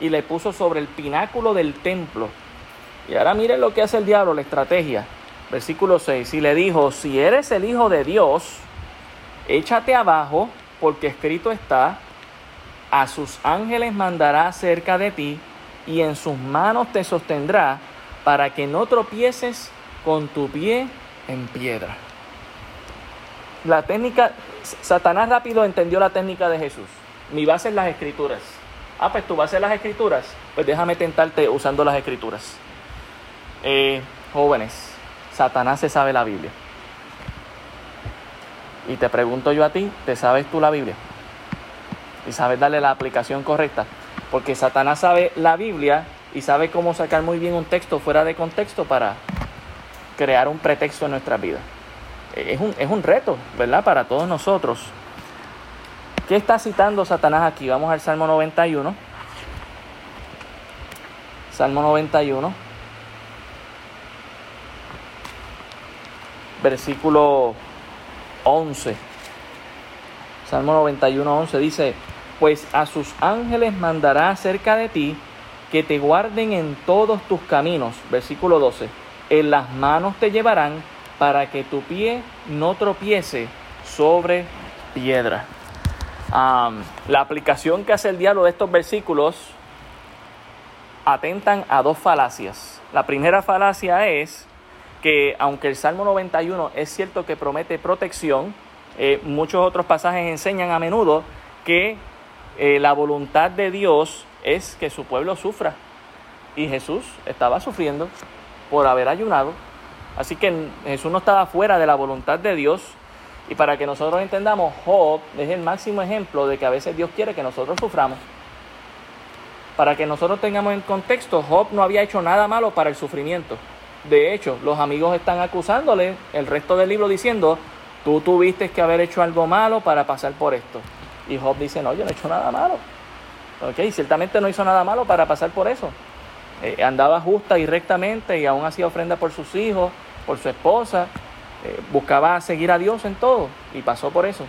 y le puso sobre el pináculo del templo. Y ahora miren lo que hace el diablo, la estrategia versículo 6, y le dijo, si eres el Hijo de Dios, échate abajo, porque escrito está, a sus ángeles mandará cerca de ti, y en sus manos te sostendrá, para que no tropieces con tu pie en piedra. La técnica, Satanás rápido entendió la técnica de Jesús. Mi base es las escrituras. Ah, pues tu base es las escrituras. Pues déjame tentarte usando las escrituras. eh, jóvenes, Satanás se sabe la Biblia. Y te pregunto yo a ti, ¿te sabes tú la Biblia? ¿Y sabes darle la aplicación correcta? Porque Satanás sabe la Biblia y sabe cómo sacar muy bien un texto fuera de contexto para crear un pretexto en nuestra vida. Es un, es un reto, ¿verdad? Para todos nosotros. ¿Qué está citando Satanás aquí? Vamos al Salmo 91. Salmo 91. Versículo 11. Salmo 91, 11 dice, pues a sus ángeles mandará cerca de ti que te guarden en todos tus caminos. Versículo 12. En las manos te llevarán para que tu pie no tropiece sobre piedra. la aplicación que hace el diablo de estos versículos atentan a dos falacias. La primera falacia es que aunque el Salmo 91 es cierto que promete protección, eh, muchos otros pasajes enseñan a menudo que eh, la voluntad de Dios es que su pueblo sufra. Y Jesús estaba sufriendo por haber ayunado. Así que Jesús no estaba fuera de la voluntad de Dios. Y para que nosotros entendamos, Job es el máximo ejemplo de que a veces Dios quiere que nosotros suframos. Para que nosotros tengamos en contexto, Job no había hecho nada malo para el sufrimiento. De hecho, los amigos están acusándole el resto del libro diciendo, tú tuviste que haber hecho algo malo para pasar por esto. Y Job dice, no, yo no he hecho nada malo. Ok, ciertamente no hizo nada malo para pasar por eso. Eh, andaba justa y rectamente y aún hacía ofrenda por sus hijos, por su esposa. Eh, buscaba seguir a Dios en todo y pasó por eso.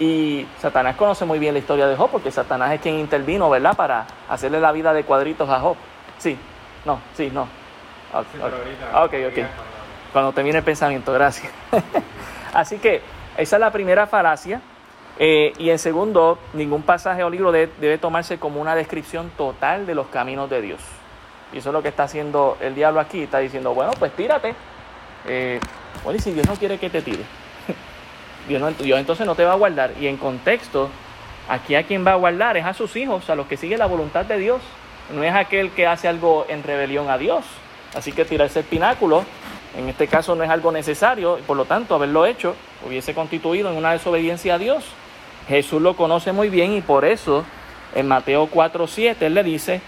Y Satanás conoce muy bien la historia de Job porque Satanás es quien intervino, ¿verdad? Para hacerle la vida de cuadritos a Job. Sí, no, sí, no. Ok, ok. Cuando te viene el pensamiento, gracias. Así que esa es la primera falacia. Eh, y en segundo, ningún pasaje o libro debe, tomarse como una descripción total de los caminos de Dios. Y eso es lo que está haciendo el diablo aquí. Está diciendo, bueno, pues tírate. Eh, si Dios no quiere que te tire, Dios, Dios entonces no te va a guardar. Y en contexto, aquí a quien va a guardar es a sus hijos, a los que siguen la voluntad de Dios. No es aquel que hace algo en rebelión a Dios. Así que tirarse el pináculo, en este caso no es algo necesario, y por lo tanto haberlo hecho hubiese constituido en una desobediencia a Dios. Jesús lo conoce muy bien y por eso en Mateo 4:7 él le dice,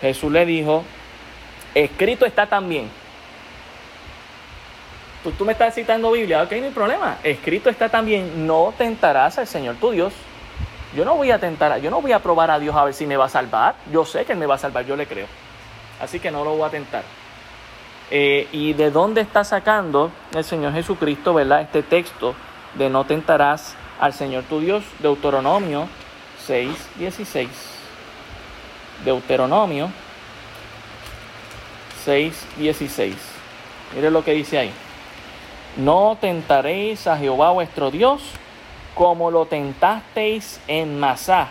Jesús le dijo, escrito está también. Tú, tú me estás citando Biblia, ok, no hay problema. Escrito está también, no tentarás al Señor tu Dios. Yo no voy a tentar, yo no voy a probar a Dios a ver si me va a salvar. Yo sé que Él me va a salvar, yo le creo. Así que no lo voy a tentar. Eh, ¿Y de dónde está sacando el Señor Jesucristo, verdad? Este texto de no tentarás al Señor tu Dios, Deuteronomio 6, 16. Deuteronomio 6, 16. Mire lo que dice ahí. No tentaréis a Jehová vuestro Dios como lo tentasteis en Masá.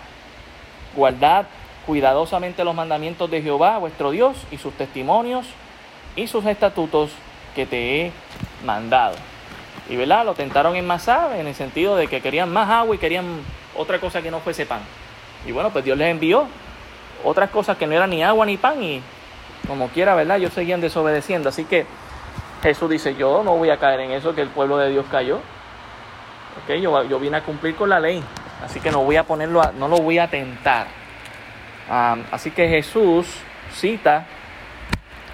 Guardad cuidadosamente los mandamientos de Jehová vuestro Dios y sus testimonios y sus estatutos que te he mandado. Y ¿verdad? lo tentaron en Masá en el sentido de que querían más agua y querían otra cosa que no fuese pan. Y bueno, pues Dios les envió otras cosas que no eran ni agua ni pan y como quiera, ¿verdad? Ellos seguían desobedeciendo. Así que Jesús dice, yo no voy a caer en eso que el pueblo de Dios cayó. Okay, yo, yo vine a cumplir con la ley. Así que no voy a ponerlo, no lo voy a tentar. así que Jesús cita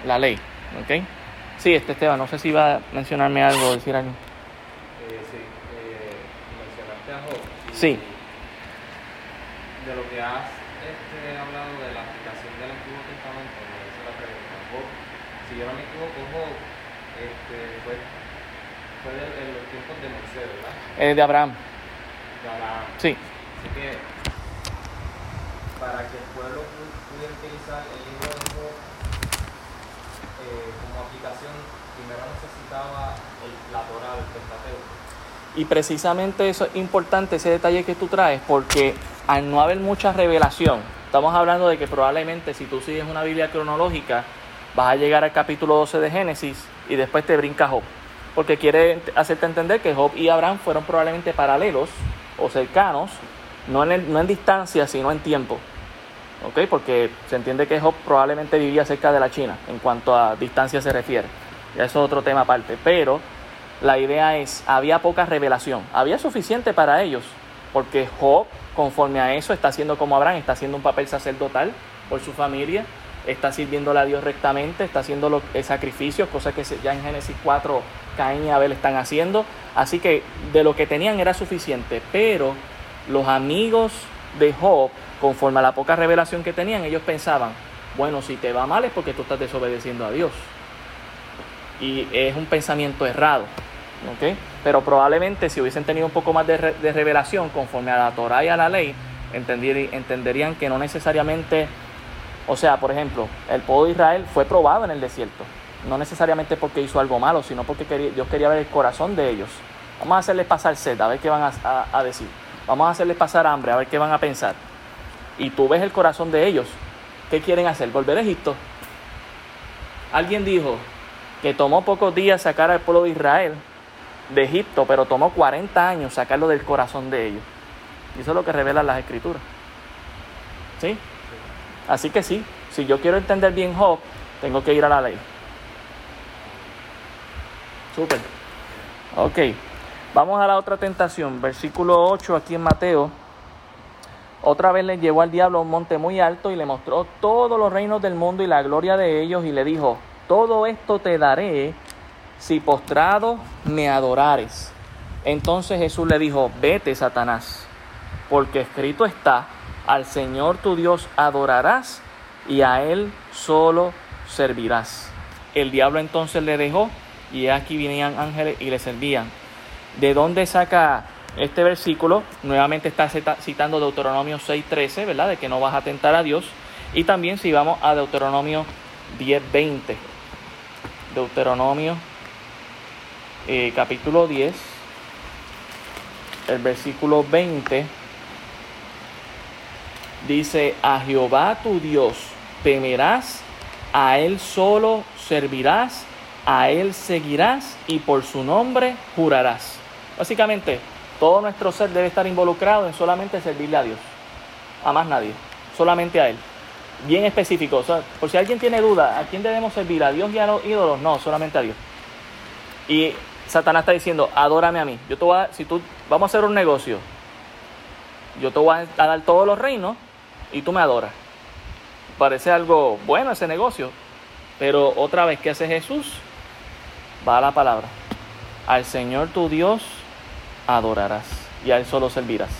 la ley. ¿Ok? Sí, este Esteban, no sé si va a mencionarme algo, decir algo. Eh, sí, eh, mencionaste a Job. Sí. De lo que has este, hablado de la aplicación del Antiguo Testamento, me hizo la pregunta. Job, si yo no me equivoco, Job este, fue, fue de, de los tiempos de Moisés, ¿verdad? Eh, de Abraham. De Abraham. Sí. Así que, para que el pueblo pudiera utilizar el libro de Job eh, como aplicación, primero necesitaba el, la Torah del Pentateuco. Y precisamente eso es importante, ese detalle que tú traes, porque al no haber mucha revelación, estamos hablando de que probablemente si tú sigues una Biblia cronológica, vas a llegar al capítulo 12 de Génesis y después te brinca Job. Porque quiere hacerte entender que Job y Abraham fueron probablemente paralelos o cercanos, no en, no en distancia, sino en tiempo. ¿ok? Porque se entiende que Job probablemente vivía cerca de la China en cuanto a distancia se refiere. Ya eso es otro tema aparte. Pero la idea es, había poca revelación. Había suficiente para ellos, porque Job, conforme a eso, está haciendo como Abraham, está haciendo un papel sacerdotal por su familia, está sirviéndole a Dios rectamente, está haciendo los sacrificios, cosas que ya en Génesis 4 Caín y Abel están haciendo. Así que de lo que tenían era suficiente, pero los amigos de Job, conforme a la poca revelación que tenían, ellos pensaban, bueno, si te va mal es porque tú estás desobedeciendo a Dios. Y es un pensamiento errado. Pero probablemente si hubiesen tenido un poco más de, revelación conforme a la Torah y a la ley, entenderían que no necesariamente, o sea, por ejemplo, el pueblo de Israel fue probado en el desierto. No necesariamente porque hizo algo malo, sino porque Dios quería ver el corazón de ellos. Vamos a hacerles pasar sed, a ver qué van a decir. Vamos a hacerles pasar hambre, a ver qué van a pensar. Y tú ves el corazón de ellos. ¿Qué quieren hacer? ¿Volver a Egipto? Alguien dijo que tomó pocos días sacar al pueblo de Israel de Egipto, pero tomó 40 años sacarlo del corazón de ellos. Y eso es lo que revelan las escrituras. ¿Sí? Así que sí, si yo quiero entender bien Job, tengo que ir a la ley. Súper. Ok. Vamos a la otra tentación, versículo 8 aquí en Mateo. Otra vez le llevó al diablo a un monte muy alto y le mostró todos los reinos del mundo y la gloria de ellos y le dijo, todo esto te daré si postrado me adorares. Entonces Jesús le dijo, vete Satanás, porque escrito está, al Señor tu Dios adorarás y a Él solo servirás. El diablo entonces le dejó y aquí venían ángeles y le servían. ¿De dónde saca este versículo? Nuevamente está citando Deuteronomio 6:13, ¿verdad? De que no vas a tentar a Dios. Y también si vamos a Deuteronomio 10:20. Deuteronomio eh, capítulo 10, el versículo 20, dice, a Jehová tu Dios temerás, a Él solo servirás, a Él seguirás y por su nombre jurarás. Básicamente, todo nuestro ser debe estar involucrado en solamente servirle a Dios, a más nadie, solamente a Él. Bien específico, por si alguien tiene duda, ¿a quién debemos servir? ¿A Dios y a los ídolos? No, solamente a Dios. Y Satanás está diciendo, adórame a mí. Yo te voy a, si tú, vamos a hacer un negocio, yo te voy a dar todos los reinos y tú me adoras. Parece algo bueno ese negocio, pero otra vez, ¿qué hace Jesús? Va la palabra. Al Señor tu Dios adorarás y a Él solo servirás.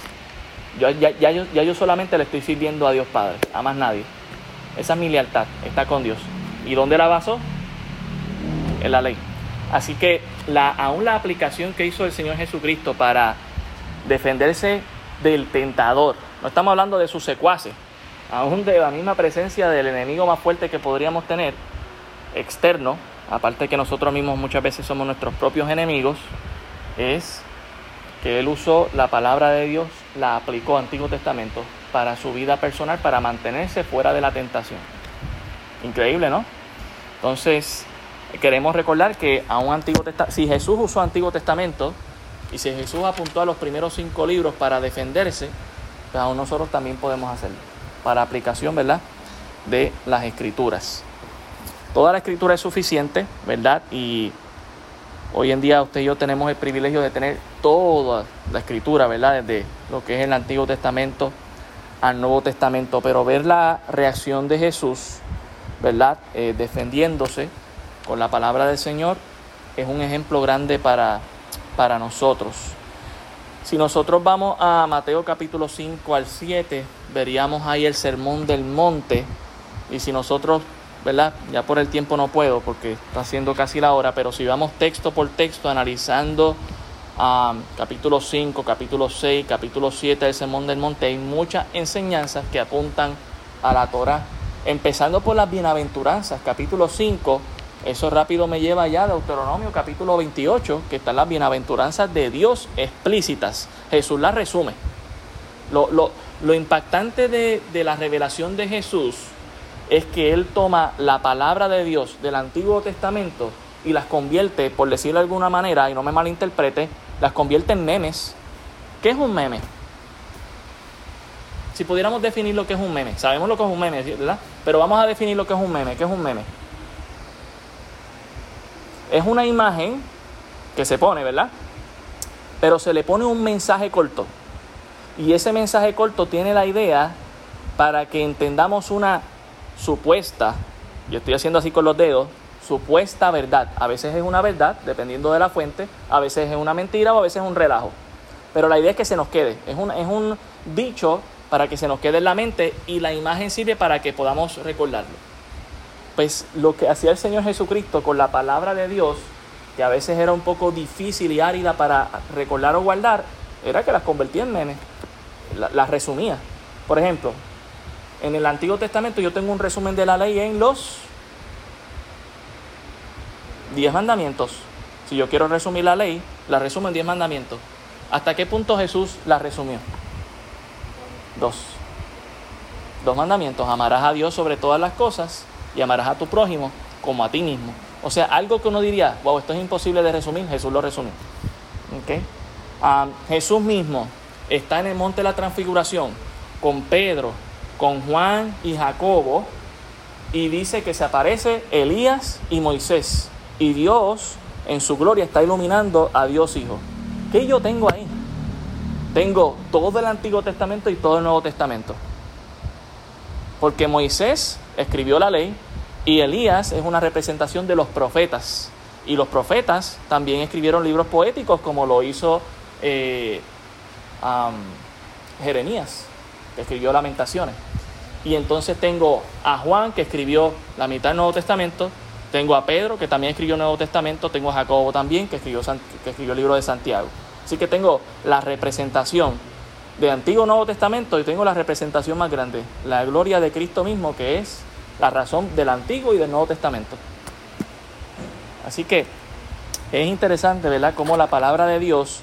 Yo, ya, ya, yo, ya yo solamente le estoy sirviendo a Dios Padre, a más nadie. Esa es mi lealtad, está con Dios. ¿Y dónde la basó? En la ley. Así que la, aún la aplicación que hizo el Señor Jesucristo para defenderse del tentador, no estamos hablando de sus secuaces, aún de la misma presencia del enemigo más fuerte que podríamos tener, externo, aparte que nosotros mismos muchas veces somos nuestros propios enemigos, es que él usó la palabra de Dios, la aplicó Antiguo Testamento para su vida personal, para mantenerse fuera de la tentación. Increíble, ¿no? Entonces, queremos recordar que a un Antiguo si Jesús usó Antiguo Testamento y si Jesús apuntó a los primeros cinco libros para defenderse, pues aún nosotros también podemos hacerlo, para aplicación, ¿verdad?, de las escrituras. Toda la escritura es suficiente, ¿verdad? Y hoy en día usted y yo tenemos el privilegio de tener toda la escritura, ¿verdad? Desde lo que es el Antiguo Testamento al Nuevo Testamento, pero ver la reacción de Jesús, ¿verdad? Eh, defendiéndose con la palabra del Señor es un ejemplo grande para, para nosotros. Si nosotros vamos a Mateo capítulo 5 al 7, veríamos ahí el sermón del monte. Y si nosotros, ¿verdad? Ya por el tiempo no puedo porque está haciendo casi la hora, pero si vamos texto por texto analizando um, capítulo 5, capítulo 6, capítulo 7 del sermón del monte, hay muchas enseñanzas que apuntan a la Torah. Empezando por las bienaventuranzas, capítulo 5 eso rápido me lleva ya a Deuteronomio capítulo 28, que están las bienaventuranzas de Dios explícitas. Jesús las resume. Lo, impactante de, de la revelación de Jesús es que Él toma la palabra de Dios del Antiguo Testamento y las convierte, por decirlo de alguna manera, y no me malinterprete, las convierte en memes. ¿Qué es un meme? Si pudiéramos definir lo que es un meme, sabemos lo que es un meme, ¿verdad? Pero vamos a definir lo que es un meme. ¿Qué es un meme? Es una imagen que se pone, ¿verdad? Pero se le pone un mensaje corto. Y ese mensaje corto tiene la idea para que entendamos una supuesta, yo estoy haciendo así con los dedos, supuesta verdad. A veces es una verdad, dependiendo de la fuente, a veces es una mentira o a veces es un relajo. Pero la idea es que se nos quede. Es un, es un dicho para que se nos quede en la mente y la imagen sirve para que podamos recordarlo. Pues lo que hacía el Señor Jesucristo con la palabra de Dios, que a veces era un poco difícil y árida para recordar o guardar, era que las convertía en memes, las resumía. Por ejemplo, en el Antiguo Testamento yo tengo un resumen de la ley en los diez mandamientos. Si yo quiero resumir la ley, la resumo en diez mandamientos. ¿Hasta qué punto Jesús la resumió? Dos. Dos mandamientos. Amarás a Dios sobre todas las cosas y amarás a tu prójimo como a ti mismo. O sea, algo que uno diría, wow, esto es imposible de resumir, Jesús lo resumió. ¿Okay? Ah, Jesús mismo está en el monte de la transfiguración con Pedro, con Juan y Jacobo y dice que se aparece Elías y Moisés y Dios en su gloria está iluminando a Dios Hijo. ¿Qué yo tengo ahí? Tengo todo el Antiguo Testamento y todo el Nuevo Testamento. Porque Moisés escribió la ley y Elías es una representación de los profetas. Y los profetas también escribieron libros poéticos como lo hizo eh, Jeremías, que escribió Lamentaciones. Y entonces tengo a Juan, que escribió la mitad del Nuevo Testamento, tengo a Pedro, que también escribió el Nuevo Testamento, tengo a Jacobo también, que escribió, que escribió el libro de Santiago. Así que tengo la representación de Antiguo Nuevo Testamento y tengo la representación más grande, la gloria de Cristo mismo, que es la razón del Antiguo y del Nuevo Testamento. Así que es interesante, ¿verdad?, cómo la palabra de Dios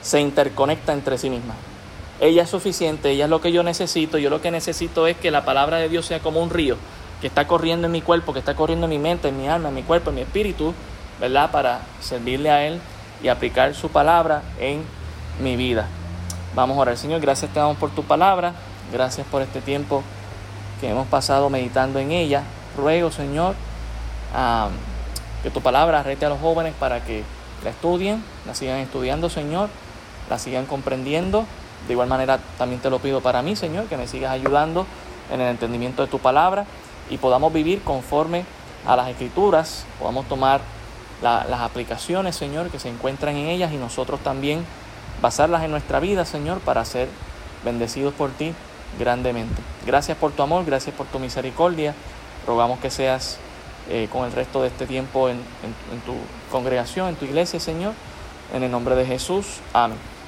se interconecta entre sí misma. Ella es suficiente, ella es lo que yo necesito, yo lo que necesito es que la palabra de Dios sea como un río que está corriendo en mi cuerpo, que está corriendo en mi mente, en mi alma, en mi cuerpo, en mi espíritu, ¿verdad? Para servirle a Él y aplicar su palabra en mi vida. Vamos a orar, Señor, gracias te damos por tu palabra, gracias por este tiempo que hemos pasado meditando en ella. Ruego, Señor, que tu palabra rete a los jóvenes para que la estudien, la sigan estudiando, Señor, la sigan comprendiendo. De igual manera, también te lo pido para mí, Señor, que me sigas ayudando en el entendimiento de tu palabra y podamos vivir conforme a las escrituras, podamos tomar las aplicaciones, Señor, que se encuentran en ellas y nosotros también basarlas en nuestra vida, Señor, para ser bendecidos por ti grandemente. Gracias por tu amor, gracias por tu misericordia. Rogamos que seas eh, con el resto de este tiempo en tu congregación, en tu iglesia, Señor. En el nombre de Jesús. Amén.